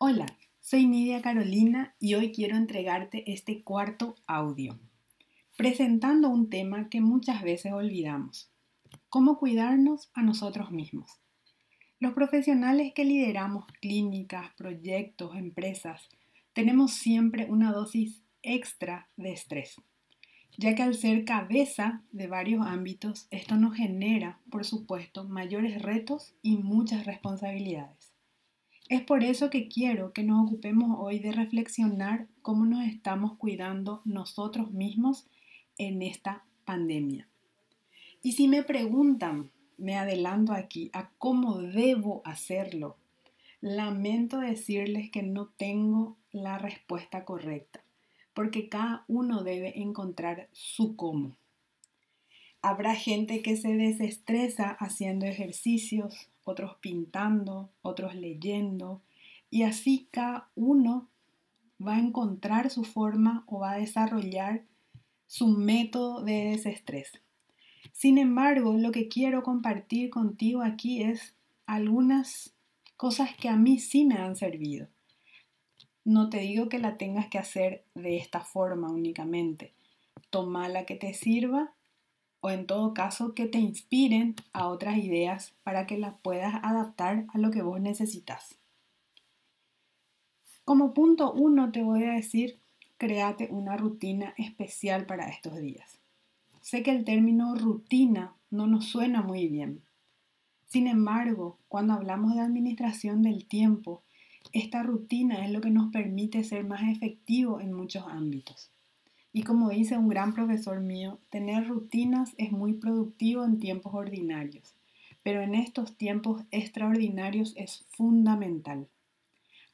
Hola, soy Nidia Carolina y hoy quiero entregarte este cuarto audio, presentando un tema que muchas veces olvidamos, cómo cuidarnos a nosotros mismos. Los profesionales que lideramos clínicas, proyectos, empresas, tenemos siempre una dosis extra de estrés, ya que al ser cabeza de varios ámbitos, esto nos genera, por supuesto, mayores retos y muchas responsabilidades. Es por eso que quiero que nos ocupemos hoy de reflexionar cómo nos estamos cuidando nosotros mismos en esta pandemia. Y si me preguntan, me adelanto aquí, a cómo debo hacerlo, lamento decirles que no tengo la respuesta correcta, porque cada uno debe encontrar su cómo. Habrá gente que se desestresa haciendo ejercicios, otros pintando, otros leyendo, y así cada uno va a encontrar su forma o va a desarrollar su método de desestrés. Sin embargo, lo que quiero compartir contigo aquí es algunas cosas que a mí sí me han servido. No te digo que la tengas que hacer de esta forma únicamente. Toma la que te sirva o en todo caso que te inspiren a otras ideas para que las puedas adaptar a lo que vos necesitas. Como punto uno te voy a decir, créate una rutina especial para estos días. Sé que el término rutina no nos suena muy bien. Sin embargo, cuando hablamos de administración del tiempo, esta rutina es lo que nos permite ser más efectivos en muchos ámbitos. Y como dice un gran profesor mío, tener rutinas es muy productivo en tiempos ordinarios, pero en estos tiempos extraordinarios es fundamental.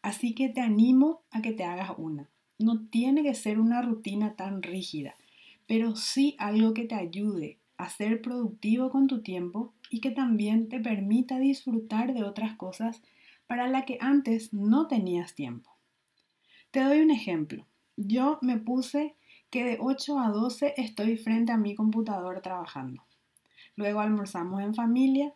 Así que te animo a que te hagas una. No tiene que ser una rutina tan rígida, pero sí algo que te ayude a ser productivo con tu tiempo y que también te permita disfrutar de otras cosas para las que antes no tenías tiempo. Te doy un ejemplo. Yo me puse que de 8 a 12 estoy frente a mi computador trabajando. Luego almorzamos en familia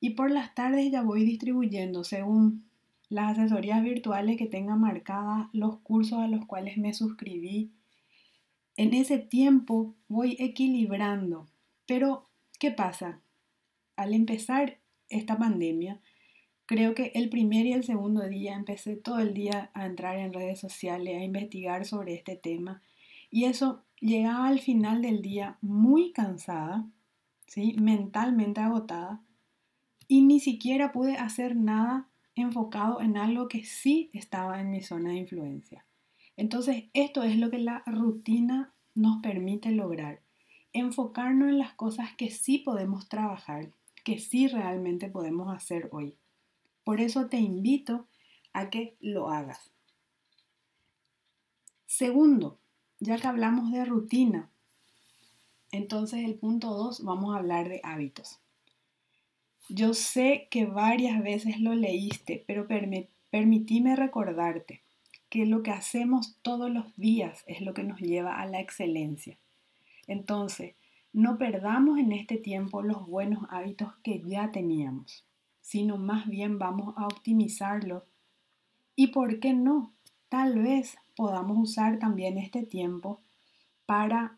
y por las tardes ya voy distribuyendo según las asesorías virtuales que tenga marcadas, los cursos a los cuales me suscribí. En ese tiempo voy equilibrando. Pero, ¿qué pasa? Al empezar esta pandemia, creo que el primer y el segundo día empecé todo el día a entrar en redes sociales, a investigar sobre este tema y eso llegaba al final del día muy cansada, ¿sí? mentalmente agotada, y ni siquiera pude hacer nada enfocado en algo que sí estaba en mi zona de influencia. Entonces, esto es lo que la rutina nos permite lograr. Enfocarnos en las cosas que sí podemos trabajar, que sí realmente podemos hacer hoy. Por eso te invito a que lo hagas. Segundo, ya que hablamos de rutina, entonces el punto 2 vamos a hablar de hábitos. Yo sé que varias veces lo leíste, pero permitíme recordarte que lo que hacemos todos los días es lo que nos lleva a la excelencia. Entonces, no perdamos en este tiempo los buenos hábitos que ya teníamos, sino más bien vamos a optimizarlos. ¿Y por qué no? Tal vez podamos usar también este tiempo para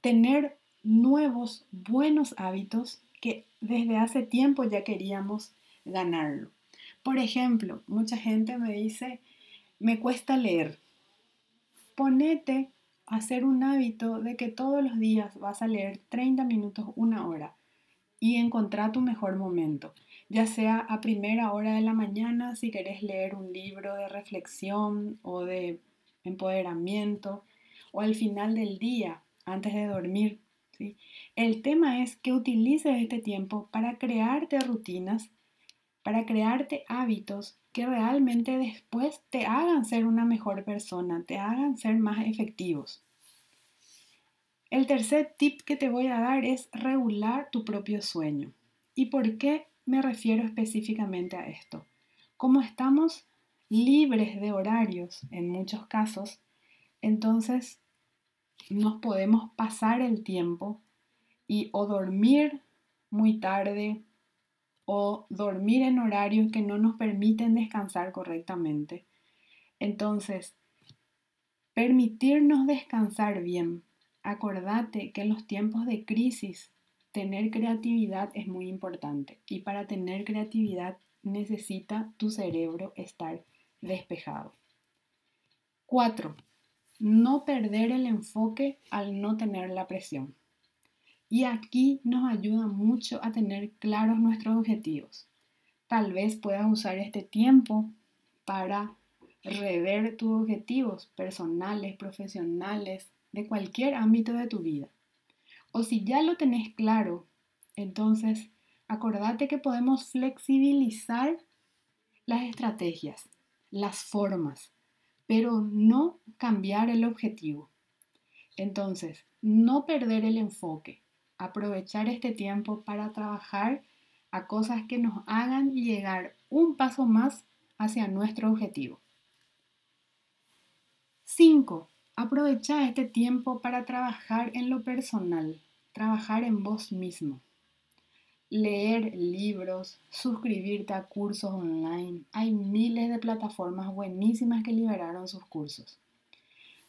tener nuevos buenos hábitos que desde hace tiempo ya queríamos ganarlo. Por ejemplo, mucha gente me dice, me cuesta leer. Ponete a hacer un hábito de que todos los días vas a leer 30 minutos, una hora y encontrar tu mejor momento, ya sea a primera hora de la mañana si querés leer un libro de reflexión o de empoderamiento o al final del día, antes de dormir. ¿sí? El tema es que utilices este tiempo para crearte rutinas, para crearte hábitos que realmente después te hagan ser una mejor persona, te hagan ser más efectivos. El tercer tip que te voy a dar es regular tu propio sueño. ¿Y por qué me refiero específicamente a esto? Como estamos libres de horarios en muchos casos, entonces nos podemos pasar el tiempo y o dormir muy tarde o dormir en horarios que no nos permiten descansar correctamente. Entonces, permitirnos descansar bien. Acordate que en los tiempos de crisis tener creatividad es muy importante y para tener creatividad necesita tu cerebro estar despejado. 4. No perder el enfoque al no tener la presión. Y aquí nos ayuda mucho a tener claros nuestros objetivos. Tal vez puedas usar este tiempo para rever tus objetivos personales, profesionales, de cualquier ámbito de tu vida. O si ya lo tenés claro, entonces acordate que podemos flexibilizar las estrategias, las formas, pero no cambiar el objetivo. Entonces, no perder el enfoque, aprovechar este tiempo para trabajar a cosas que nos hagan llegar un paso más hacia nuestro objetivo. 5. Aprovecha este tiempo para trabajar en lo personal, trabajar en vos mismo leer libros, suscribirte a cursos online. Hay miles de plataformas buenísimas que liberaron sus cursos.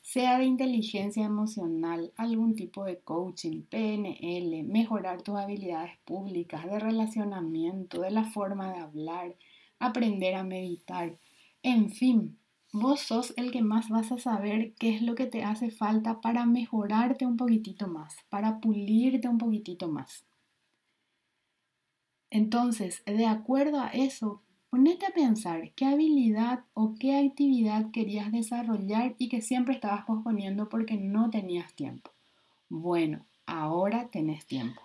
Sea de inteligencia emocional, algún tipo de coaching, PNL, mejorar tus habilidades públicas, de relacionamiento, de la forma de hablar, aprender a meditar. En fin, vos sos el que más vas a saber qué es lo que te hace falta para mejorarte un poquitito más, para pulirte un poquitito más. Entonces, de acuerdo a eso, ponete a pensar qué habilidad o qué actividad querías desarrollar y que siempre estabas posponiendo porque no tenías tiempo. Bueno, ahora tenés tiempo.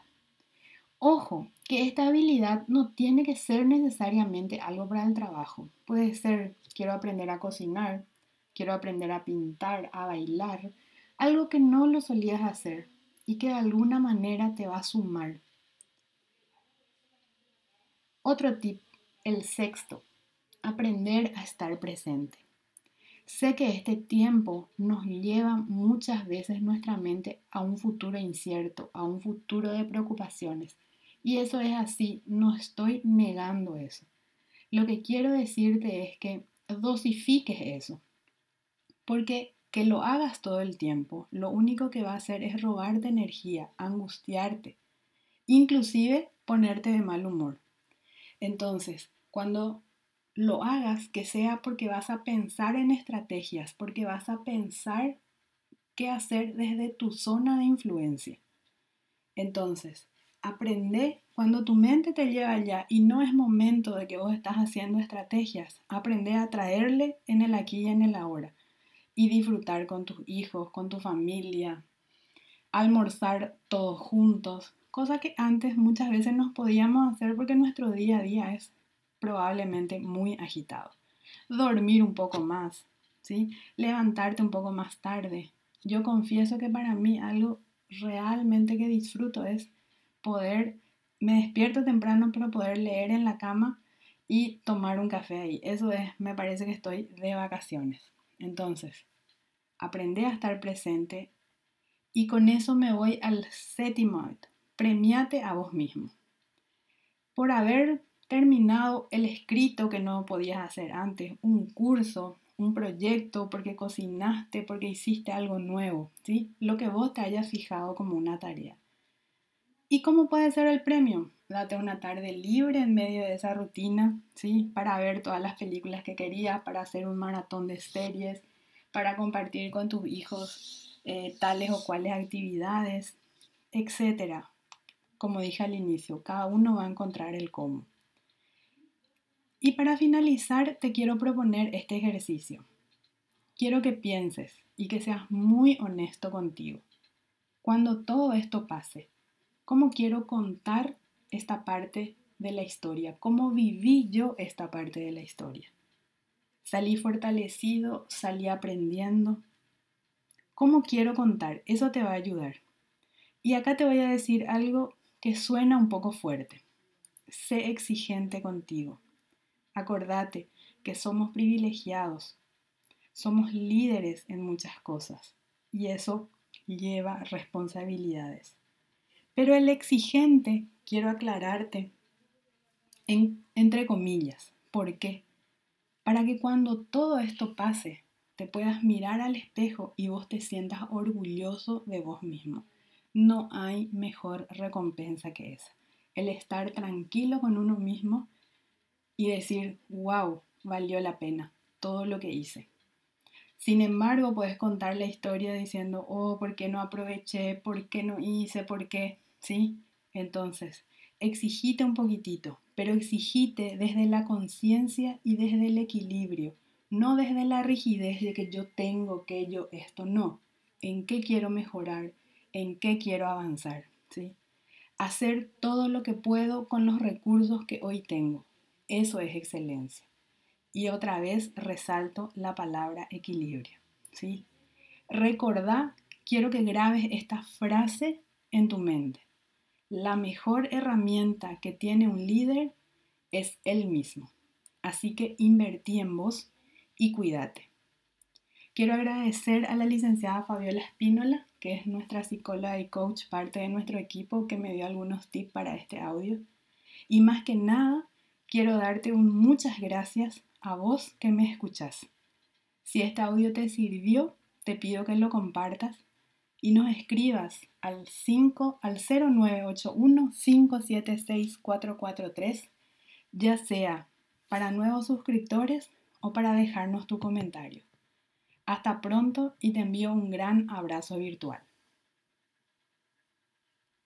Ojo, que esta habilidad no tiene que ser necesariamente algo para el trabajo. Puede ser, quiero aprender a cocinar, quiero aprender a pintar, a bailar, algo que no lo solías hacer y que de alguna manera te va a sumar otro tip, el sexto, aprender a estar presente. Sé que este tiempo nos lleva muchas veces nuestra mente a un futuro incierto, a un futuro de preocupaciones. Y eso es así, no estoy negando eso. Lo que quiero decirte es que dosifiques eso. Porque que lo hagas todo el tiempo, lo único que va a hacer es robarte energía, angustiarte, inclusive ponerte de mal humor. Entonces, cuando lo hagas, que sea porque vas a pensar en estrategias, porque vas a pensar qué hacer desde tu zona de influencia. Entonces, aprende cuando tu mente te lleva allá y no es momento de que vos estás haciendo estrategias, aprende a traerle en el aquí y en el ahora y disfrutar con tus hijos, con tu familia, almorzar todos juntos, cosa que antes muchas veces nos podíamos hacer porque nuestro día a día es probablemente muy agitado. Dormir un poco más, ¿sí? Levantarte un poco más tarde. Yo confieso que para mí algo realmente que disfruto es poder, me despierto temprano para poder leer en la cama y tomar un café ahí. Eso es, me parece que estoy de vacaciones. Entonces, aprende a estar presente y con eso me voy al séptimo premiate a vos mismo. Por haber terminado el escrito que no podías hacer antes, un curso, un proyecto, porque cocinaste, porque hiciste algo nuevo, ¿sí? Lo que vos te hayas fijado como una tarea. ¿Y cómo puede ser el premio? Date una tarde libre en medio de esa rutina, ¿sí? Para ver todas las películas que querías, para hacer un maratón de series, para compartir con tus hijos eh, tales o cuales actividades, etcétera como dije al inicio, cada uno va a encontrar el cómo. Y para finalizar, te quiero proponer este ejercicio. Quiero que pienses y que seas muy honesto contigo. Cuando todo esto pase, ¿cómo quiero contar esta parte de la historia? ¿Cómo viví yo esta parte de la historia? ¿Salí fortalecido? ¿Salí aprendiendo? ¿Cómo quiero contar? Eso te va a ayudar. Y acá te voy a decir algo que suena un poco fuerte. Sé exigente contigo. Acordate que somos privilegiados, somos líderes en muchas cosas y eso lleva responsabilidades. Pero el exigente, quiero aclararte, en, entre comillas, ¿por qué? para que cuando todo esto pase, te puedas mirar al espejo y vos te sientas orgulloso de vos mismo. No hay mejor recompensa que esa. El estar tranquilo con uno mismo y decir, wow, valió la pena todo lo que hice. Sin embargo, puedes contar la historia diciendo, oh, ¿por qué no aproveché? ¿Por qué no hice? ¿Por qué? ¿Sí? Entonces, exigite un poquitito, pero exigite desde la conciencia y desde el equilibrio, no desde la rigidez de que yo tengo que yo esto, no. ¿En qué quiero mejorar? ¿En qué quiero avanzar? ¿Sí? Hacer todo lo que puedo con los recursos que hoy tengo. Eso es excelencia. Y otra vez resalto la palabra equilibrio. ¿sí? Recordá, quiero que grabes esta frase en tu mente. La mejor herramienta que tiene un líder es él mismo. Así que invertí en vos y cuídate. Quiero agradecer a la licenciada Fabiola Espínola, que es nuestra psicóloga y coach, parte de nuestro equipo, que me dio algunos tips para este audio. Y más que nada, quiero darte un muchas gracias a vos que me escuchas. Si este audio te sirvió, te pido que lo compartas y nos escribas al 5 al 0981 576 443, ya sea para nuevos suscriptores o para dejarnos tu comentario. Hasta pronto y te envío un gran abrazo virtual.